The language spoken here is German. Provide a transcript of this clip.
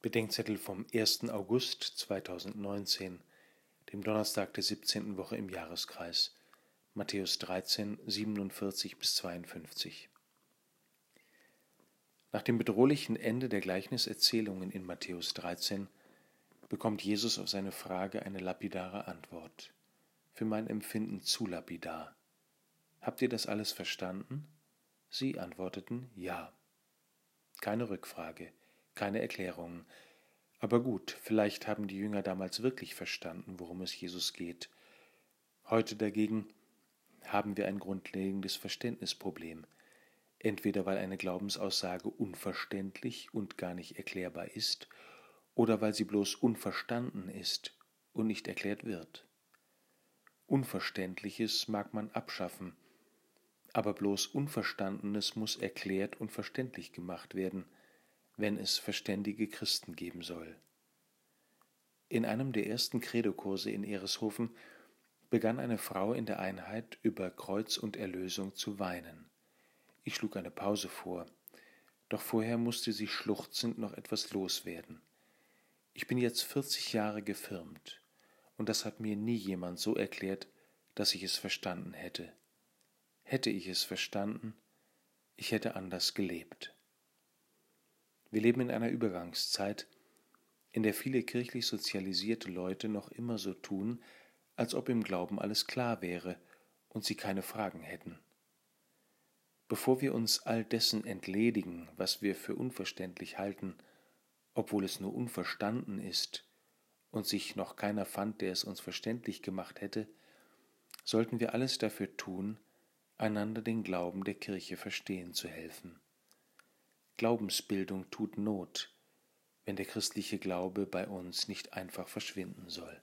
Bedenkzettel vom 1. August 2019, dem Donnerstag der 17. Woche im Jahreskreis, Matthäus 13, 47 bis 52. Nach dem bedrohlichen Ende der Gleichniserzählungen in Matthäus 13 bekommt Jesus auf seine Frage eine lapidare Antwort. Für mein Empfinden zu lapidar. Habt ihr das alles verstanden? Sie antworteten Ja. Keine Rückfrage keine Erklärungen. Aber gut, vielleicht haben die Jünger damals wirklich verstanden, worum es Jesus geht. Heute dagegen haben wir ein grundlegendes Verständnisproblem. Entweder weil eine Glaubensaussage unverständlich und gar nicht erklärbar ist, oder weil sie bloß unverstanden ist und nicht erklärt wird. Unverständliches mag man abschaffen, aber bloß Unverstandenes muss erklärt und verständlich gemacht werden wenn es verständige Christen geben soll. In einem der ersten Credokurse in Ereshofen begann eine Frau in der Einheit über Kreuz und Erlösung zu weinen. Ich schlug eine Pause vor, doch vorher musste sie schluchzend noch etwas loswerden. Ich bin jetzt vierzig Jahre gefirmt, und das hat mir nie jemand so erklärt, dass ich es verstanden hätte. Hätte ich es verstanden, ich hätte anders gelebt. Wir leben in einer Übergangszeit, in der viele kirchlich sozialisierte Leute noch immer so tun, als ob im Glauben alles klar wäre und sie keine Fragen hätten. Bevor wir uns all dessen entledigen, was wir für unverständlich halten, obwohl es nur unverstanden ist und sich noch keiner fand, der es uns verständlich gemacht hätte, sollten wir alles dafür tun, einander den Glauben der Kirche verstehen zu helfen. Glaubensbildung tut Not, wenn der christliche Glaube bei uns nicht einfach verschwinden soll.